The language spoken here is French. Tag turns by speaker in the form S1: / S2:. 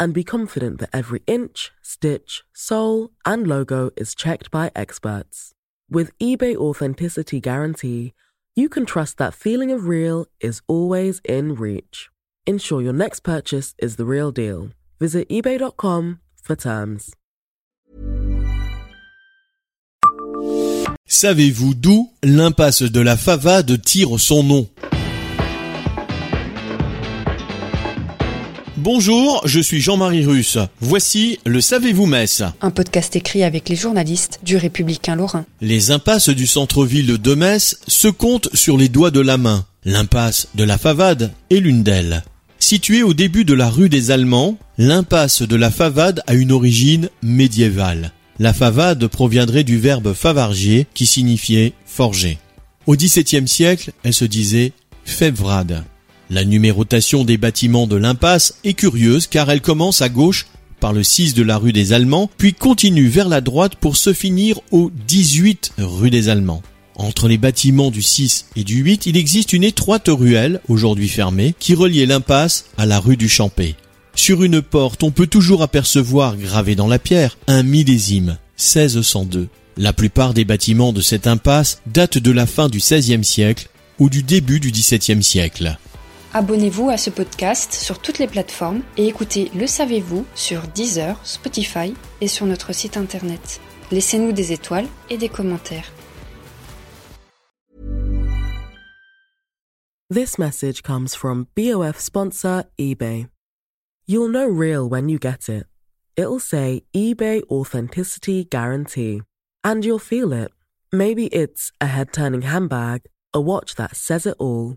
S1: and be confident that every inch, stitch, sole, and logo is checked by experts. With eBay Authenticity Guarantee, you can trust that feeling of real is always in reach. Ensure your next purchase is the real deal. Visit eBay.com for terms.
S2: Savez-vous d'où l'impasse de la Favade tire son nom Bonjour, je suis Jean-Marie Russe. Voici le Savez-vous Metz
S3: Un podcast écrit avec les journalistes du Républicain Lorrain.
S2: Les impasses du centre-ville de Metz se comptent sur les doigts de la main. L'impasse de la Favade est l'une d'elles. Située au début de la rue des Allemands, l'impasse de la Favade a une origine médiévale. La Favade proviendrait du verbe favargier qui signifiait forger. Au XVIIe siècle, elle se disait Fevrade. La numérotation des bâtiments de l'impasse est curieuse car elle commence à gauche par le 6 de la rue des Allemands, puis continue vers la droite pour se finir au 18 rue des Allemands. Entre les bâtiments du 6 et du 8, il existe une étroite ruelle, aujourd'hui fermée, qui reliait l'impasse à la rue du Champé. Sur une porte, on peut toujours apercevoir, gravé dans la pierre, un millésime, 1602. La plupart des bâtiments de cette impasse datent de la fin du XVIe siècle ou du début du XVIIe siècle.
S3: Abonnez-vous à ce podcast sur toutes les plateformes et écoutez Le Savez-vous sur Deezer, Spotify et sur notre site internet. Laissez-nous des étoiles et des commentaires.
S1: This message comes from BOF sponsor eBay. You'll know real when you get it. It'll say eBay Authenticity Guarantee. And you'll feel it. Maybe it's a head turning handbag, a watch that says it all